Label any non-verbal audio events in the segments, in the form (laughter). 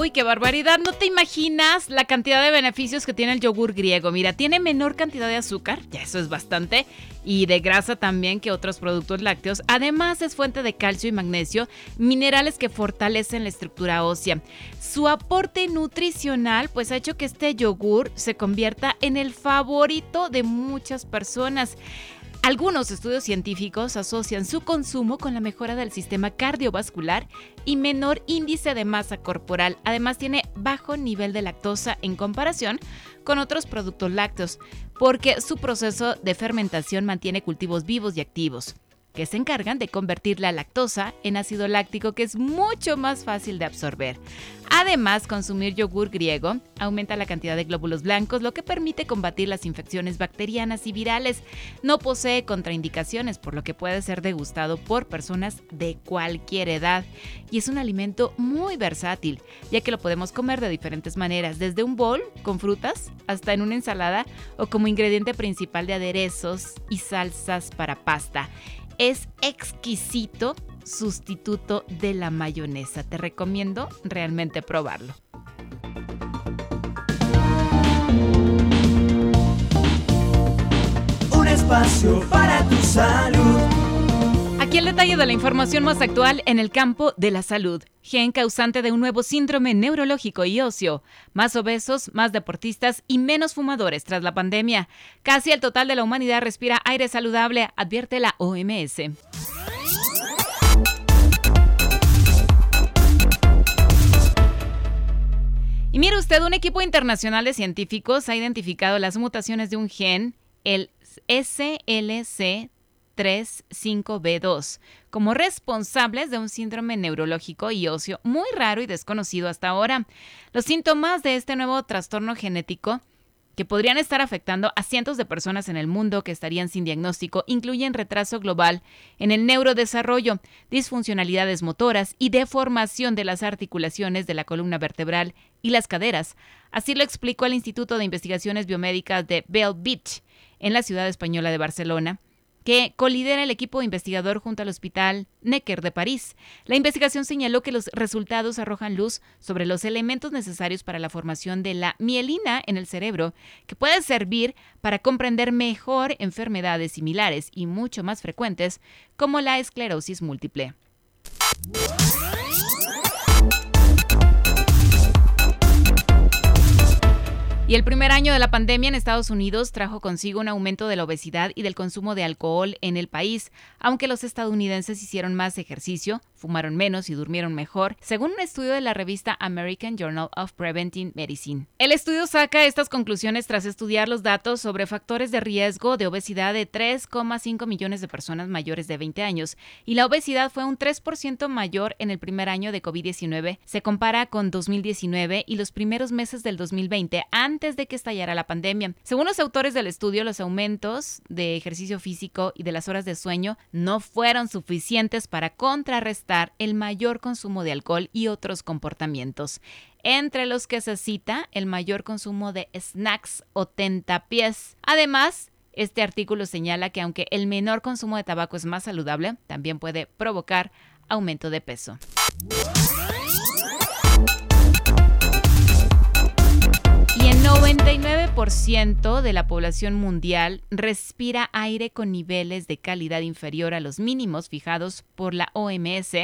Uy, qué barbaridad. No te imaginas la cantidad de beneficios que tiene el yogur griego. Mira, tiene menor cantidad de azúcar, ya eso es bastante, y de grasa también que otros productos lácteos. Además, es fuente de calcio y magnesio, minerales que fortalecen la estructura ósea. Su aporte nutricional, pues ha hecho que este yogur se convierta en el favorito de muchas personas. Algunos estudios científicos asocian su consumo con la mejora del sistema cardiovascular y menor índice de masa corporal. Además tiene bajo nivel de lactosa en comparación con otros productos lácteos, porque su proceso de fermentación mantiene cultivos vivos y activos que se encargan de convertir la lactosa en ácido láctico que es mucho más fácil de absorber. Además, consumir yogur griego aumenta la cantidad de glóbulos blancos, lo que permite combatir las infecciones bacterianas y virales. No posee contraindicaciones, por lo que puede ser degustado por personas de cualquier edad. Y es un alimento muy versátil, ya que lo podemos comer de diferentes maneras, desde un bol con frutas hasta en una ensalada o como ingrediente principal de aderezos y salsas para pasta es exquisito sustituto de la mayonesa. Te recomiendo realmente probarlo. Un espacio para tu salud. El detalle de la información más actual en el campo de la salud. Gen causante de un nuevo síndrome neurológico y óseo. Más obesos, más deportistas y menos fumadores tras la pandemia. Casi el total de la humanidad respira aire saludable, advierte la OMS. Y mire usted, un equipo internacional de científicos ha identificado las mutaciones de un gen, el SLC 35B2 como responsables de un síndrome neurológico y óseo muy raro y desconocido hasta ahora. Los síntomas de este nuevo trastorno genético que podrían estar afectando a cientos de personas en el mundo que estarían sin diagnóstico incluyen retraso global en el neurodesarrollo, disfuncionalidades motoras y deformación de las articulaciones de la columna vertebral y las caderas. Así lo explicó el Instituto de Investigaciones Biomédicas de Bell Beach, en la ciudad española de Barcelona que colidera el equipo investigador junto al Hospital Necker de París. La investigación señaló que los resultados arrojan luz sobre los elementos necesarios para la formación de la mielina en el cerebro, que puede servir para comprender mejor enfermedades similares y mucho más frecuentes como la esclerosis múltiple. Y el primer año de la pandemia en Estados Unidos trajo consigo un aumento de la obesidad y del consumo de alcohol en el país, aunque los estadounidenses hicieron más ejercicio, fumaron menos y durmieron mejor, según un estudio de la revista American Journal of Preventive Medicine. El estudio saca estas conclusiones tras estudiar los datos sobre factores de riesgo de obesidad de 3,5 millones de personas mayores de 20 años, y la obesidad fue un 3% mayor en el primer año de COVID-19. Se compara con 2019 y los primeros meses del 2020 antes de que estallara la pandemia. Según los autores del estudio, los aumentos de ejercicio físico y de las horas de sueño no fueron suficientes para contrarrestar el mayor consumo de alcohol y otros comportamientos entre los que se cita el mayor consumo de snacks o tentapiés. Además, este artículo señala que aunque el menor consumo de tabaco es más saludable, también puede provocar aumento de peso. El 99% de la población mundial respira aire con niveles de calidad inferior a los mínimos fijados por la OMS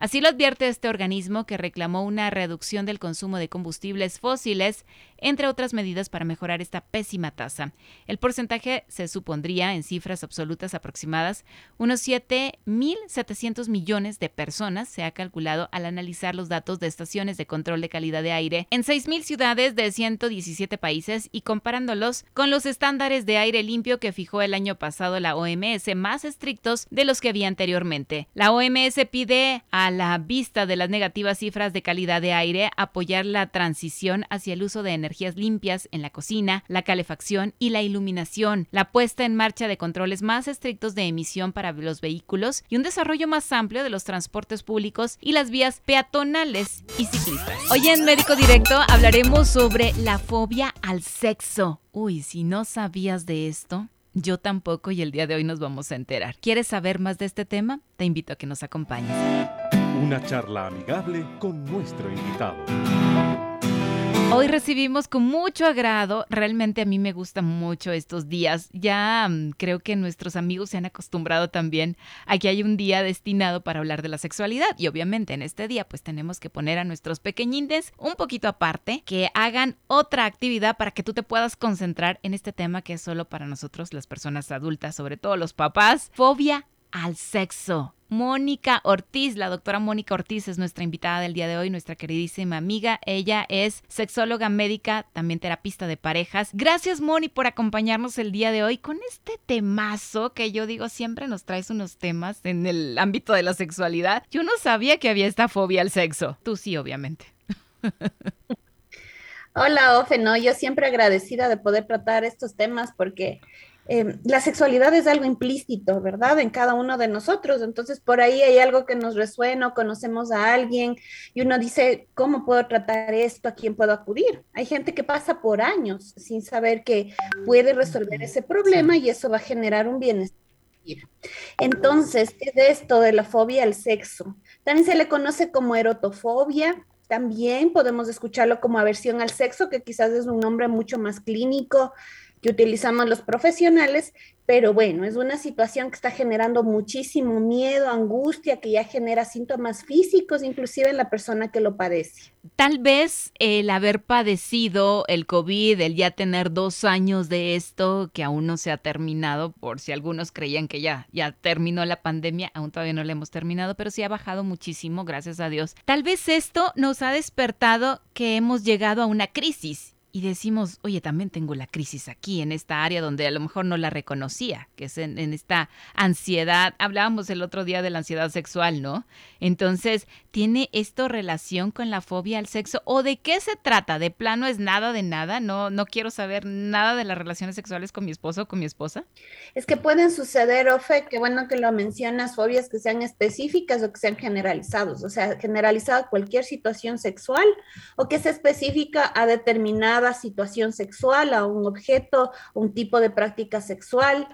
Así lo advierte este organismo que reclamó una reducción del consumo de combustibles fósiles, entre otras medidas para mejorar esta pésima tasa. El porcentaje se supondría, en cifras absolutas aproximadas, unos 7.700 millones de personas, se ha calculado al analizar los datos de estaciones de control de calidad de aire en 6.000 ciudades de 117 países y comparándolos con los estándares de aire limpio que fijó el año pasado la OMS, más estrictos de los que había anteriormente. La OMS pide a a la vista de las negativas cifras de calidad de aire, apoyar la transición hacia el uso de energías limpias en la cocina, la calefacción y la iluminación, la puesta en marcha de controles más estrictos de emisión para los vehículos y un desarrollo más amplio de los transportes públicos y las vías peatonales y ciclistas. Hoy en Médico Directo hablaremos sobre la fobia al sexo. Uy, si no sabías de esto, yo tampoco y el día de hoy nos vamos a enterar. ¿Quieres saber más de este tema? Te invito a que nos acompañes. Una charla amigable con nuestro invitado. Hoy recibimos con mucho agrado, realmente a mí me gustan mucho estos días. Ya mm, creo que nuestros amigos se han acostumbrado también a que hay un día destinado para hablar de la sexualidad y obviamente en este día pues tenemos que poner a nuestros pequeñines un poquito aparte, que hagan otra actividad para que tú te puedas concentrar en este tema que es solo para nosotros las personas adultas, sobre todo los papás, fobia al sexo. Mónica Ortiz, la doctora Mónica Ortiz es nuestra invitada del día de hoy, nuestra queridísima amiga. Ella es sexóloga médica, también terapista de parejas. Gracias Moni por acompañarnos el día de hoy con este temazo que yo digo siempre nos traes unos temas en el ámbito de la sexualidad. Yo no sabía que había esta fobia al sexo. Tú sí, obviamente. (laughs) Hola, Ofe, no, yo siempre agradecida de poder tratar estos temas porque Em, la sexualidad es algo implícito, ¿verdad? En cada uno de nosotros. Entonces, por ahí hay algo que nos resuena, conocemos a alguien y uno dice, ¿cómo puedo tratar esto? ¿A quién puedo acudir? Hay gente que pasa por años sin saber que puede resolver ese problema y eso va a generar un bienestar. Entonces, ¿qué es esto de la fobia al sexo? También se le conoce como erotofobia, también podemos escucharlo como aversión al sexo, que quizás es un nombre mucho más clínico, que utilizamos los profesionales, pero bueno, es una situación que está generando muchísimo miedo, angustia, que ya genera síntomas físicos, inclusive en la persona que lo padece. Tal vez el haber padecido el COVID, el ya tener dos años de esto, que aún no se ha terminado, por si algunos creían que ya, ya terminó la pandemia, aún todavía no la hemos terminado, pero sí ha bajado muchísimo, gracias a Dios. Tal vez esto nos ha despertado que hemos llegado a una crisis y decimos, oye, también tengo la crisis aquí, en esta área donde a lo mejor no la reconocía, que es en, esta ansiedad. Hablábamos el otro día de la ansiedad sexual, ¿no? Entonces, ¿tiene esto relación con la fobia al sexo? ¿O de qué se trata? ¿De plano es nada de nada? ¿No, no quiero saber nada de las relaciones sexuales con mi esposo o con mi esposa? Es que pueden suceder, Ofe, qué bueno que lo mencionas, fobias que sean específicas o que sean generalizados, o sea, generalizada cualquier situación sexual o que sea específica a determinada situación sexual, a un objeto, un tipo de práctica sexual.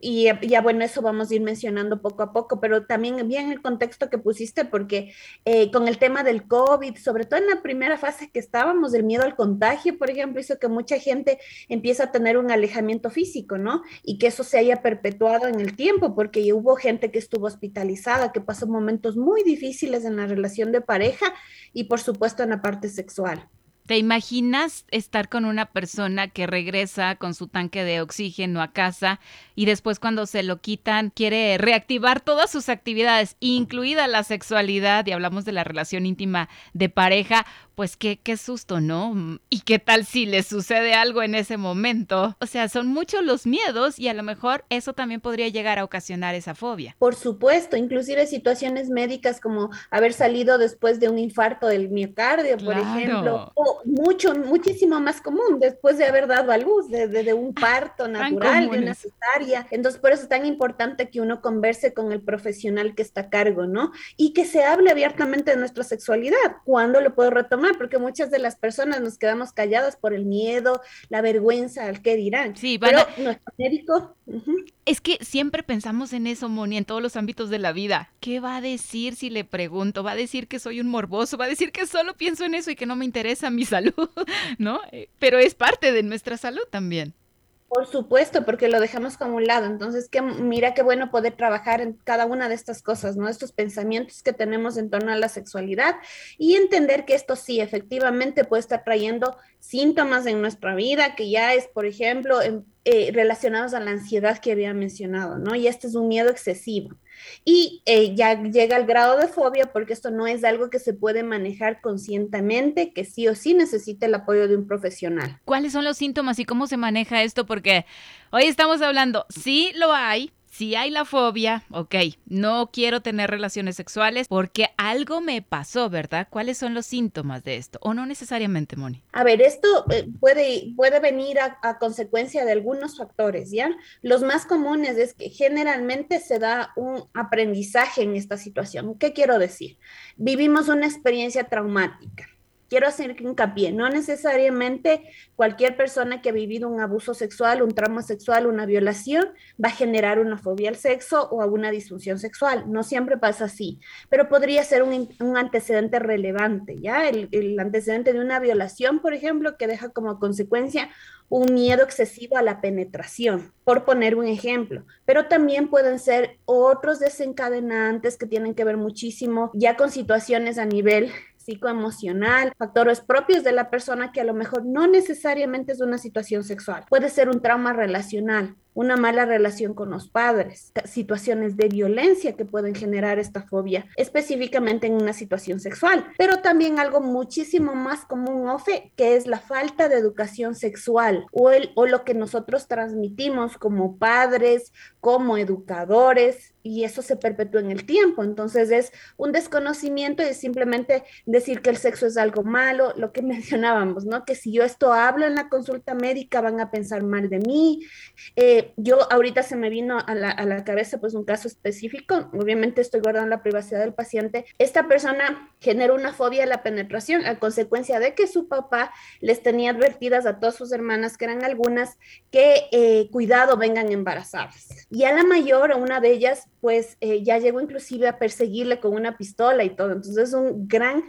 Y ya bueno, eso vamos a ir mencionando poco a poco, pero también bien el contexto que pusiste, porque eh, con el tema del COVID, sobre todo en la primera fase que estábamos, el miedo al contagio, por ejemplo, hizo que mucha gente empieza a tener un alejamiento físico, ¿no? Y que eso se haya perpetuado en el tiempo, porque hubo gente que estuvo hospitalizada, que pasó momentos muy difíciles en la relación de pareja y por supuesto en la parte sexual. ¿Te imaginas estar con una persona que regresa con su tanque de oxígeno a casa y después cuando se lo quitan quiere reactivar todas sus actividades, incluida la sexualidad, y hablamos de la relación íntima de pareja? Pues qué, qué susto, ¿no? ¿Y qué tal si le sucede algo en ese momento? O sea, son muchos los miedos y a lo mejor eso también podría llegar a ocasionar esa fobia. Por supuesto, inclusive situaciones médicas como haber salido después de un infarto del miocardio, por ejemplo, mucho, muchísimo más común después de haber dado a luz, de, un parto natural, de una cesárea. Entonces, por eso es tan importante que uno converse con el profesional que está a cargo, ¿no? Y que se hable abiertamente de nuestra sexualidad. ¿Cuándo lo puedo retomar? Porque muchas de las personas nos quedamos calladas por el miedo, la vergüenza, al qué dirán. Sí, Pero nuestro médico... Es que siempre pensamos en eso, Moni, en todos los ámbitos de la vida. ¿Qué va a decir si le pregunto? ¿Va a decir que soy un morboso? ¿Va a decir que solo pienso en eso y que no me interesa mi (laughs) salud? ¿No? Eh, pero es parte de nuestra salud también. Por supuesto, porque lo dejamos como un lado. Entonces, que, mira qué bueno poder trabajar en cada una de estas cosas, ¿no? Estos pensamientos que tenemos en torno a la sexualidad y entender que esto sí, efectivamente puede estar trayendo síntomas en nuestra vida, que ya es, por ejemplo, eh, relacionados a la ansiedad que había mencionado, ¿no? Y este es un miedo excesivo. Y eh, ya llega al grado de fobia porque esto no es algo que se puede manejar conscientemente, que sí o sí necesita el apoyo de un profesional. ¿Cuáles son los síntomas y cómo se maneja esto? Porque hoy estamos hablando, sí lo hay, si hay la fobia, ok, no quiero tener relaciones sexuales porque algo me pasó, ¿verdad? ¿Cuáles son los síntomas de esto? O no necesariamente, Moni. A ver, esto eh, puede, puede venir a, a consecuencia de algunos factores, ¿ya? Los más comunes es que generalmente se da un aprendizaje en esta situación. ¿Qué quiero decir? Vivimos una experiencia traumática quiero hacer hincapié, no necesariamente cualquier persona que ha vivido un abuso sexual, un trauma sexual, una violación, va a generar una fobia al sexo o a una disfunción sexual. No siempre pasa así, pero podría ser un, antecedente relevante, ¿ya? El antecedente de una violación, por ejemplo, que deja como consecuencia un miedo excesivo a la penetración, por poner un ejemplo, pero también pueden ser otros desencadenantes que tienen que ver muchísimo ya con situaciones a nivel psicoemocional, factores propios de la persona que a lo mejor no necesariamente es una situación sexual. Puede ser un trauma relacional, una mala relación con los padres, situaciones de violencia que pueden generar esta fobia, específicamente en una situación sexual, pero también algo muchísimo más común, Ofe, que es la falta de educación sexual o, el, o lo que nosotros transmitimos como padres, como educadores, y eso se perpetúa en el tiempo. Entonces es un desconocimiento y es simplemente decir que el sexo es algo malo, lo que (laughs) mencionábamos, ¿no? Que si yo esto hablo en la consulta médica van a pensar mal de mí. Eh, yo ahorita se me vino a la, a la, cabeza pues un caso específico, obviamente estoy guardando la privacidad del paciente. Esta persona generó una fobia a la penetración a consecuencia de que su papá les tenía advertidas a todas sus hermanas, que eran algunas, que eh, cuidado vengan embarazadas. Y a la mayor, una de ellas, pues eh, ya llegó inclusive a perseguirle con una pistola y todo. Entonces es un gran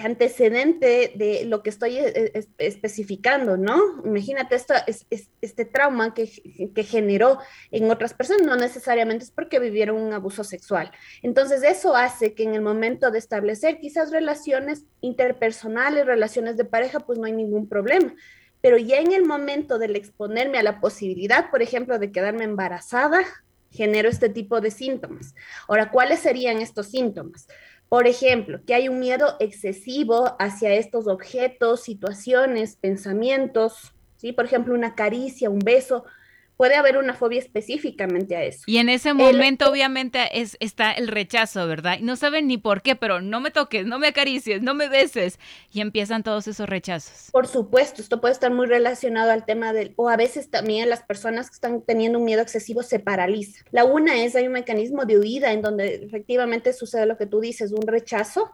antecedente de lo que estoy eh, especificando, ¿no? Imagínate esto, es, es, este trauma que, que, generó en otras personas, no necesariamente es porque vivieron un abuso sexual. Entonces eso hace que en el momento de establecer quizás relaciones interpersonales, relaciones de pareja, pues no hay ningún problema. Pero ya en el momento del exponerme a la posibilidad, por ejemplo, de quedarme embarazada, genero este tipo de síntomas. Ahora, ¿cuáles serían estos síntomas? Por ejemplo, que hay un miedo excesivo hacia estos objetos, situaciones, pensamientos, ¿sí? Por ejemplo, una caricia, un beso, puede haber una fobia específicamente a eso. Y en ese momento, el, obviamente, es, está el rechazo, ¿verdad? Y no saben ni por qué, pero no me toques, no me acaricies, no me beses. Y empiezan todos esos rechazos. Por supuesto, esto puede estar muy relacionado al tema del, o a veces también las personas que están teniendo un miedo excesivo se paralizan. La una es, hay un mecanismo de huida en donde efectivamente sucede lo que tú dices, un rechazo,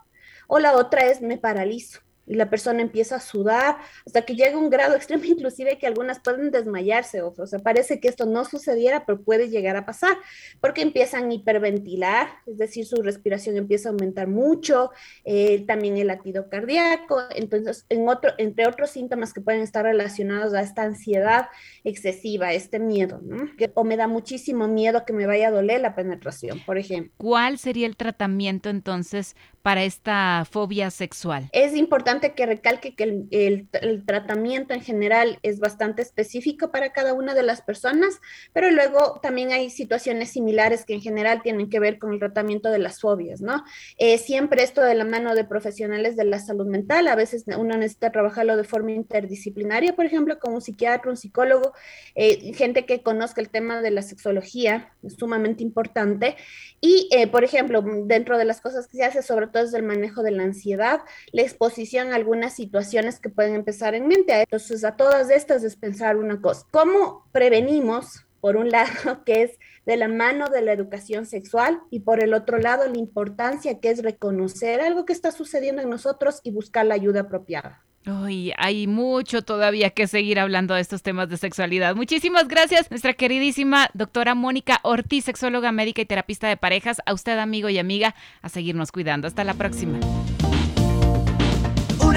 o la otra es me paralizo y la persona empieza a sudar hasta que llega un grado (laughs) extremo, inclusive que algunas pueden desmayarse, o, o sea, parece que esto no sucediera, pero puede llegar a pasar, porque empiezan a hiperventilar, es decir, su respiración empieza a aumentar mucho, eh, también el latido cardíaco, entonces, en otro, entre otros síntomas que pueden estar relacionados a esta ansiedad excesiva, este miedo, ¿no? Que, o me da muchísimo miedo que me vaya a doler la penetración, por ejemplo. ¿Cuál sería el tratamiento entonces para esta fobia sexual? Es importante que recalque que el, el, el, tratamiento en general es bastante específico para cada una de las personas, pero luego también hay situaciones similares que en general tienen que ver con el tratamiento de las fobias, ¿no? Eh, siempre esto de la mano de profesionales de la salud mental, a veces uno necesita trabajarlo de forma interdisciplinaria, por ejemplo, con un psiquiatra, un psicólogo, eh, gente que conozca el tema de la sexología, es sumamente importante. Y, eh, por ejemplo, dentro de las cosas que se hace, sobre todo es el manejo de la ansiedad, la exposición algunas situaciones que pueden empezar en mente. Entonces, a todas estas es pensar una cosa, ¿cómo prevenimos? Por un (laughs) lado, que es de la mano de la educación sexual y por el otro lado, la importancia que es reconocer algo que está sucediendo en nosotros y buscar la ayuda apropiada. Uy, hay mucho todavía que seguir hablando de estos temas de sexualidad. Muchísimas gracias, nuestra queridísima doctora Mónica Ortiz, sexóloga médica y terapista de parejas. A usted, amigo y amiga, a seguirnos cuidando. Hasta la próxima.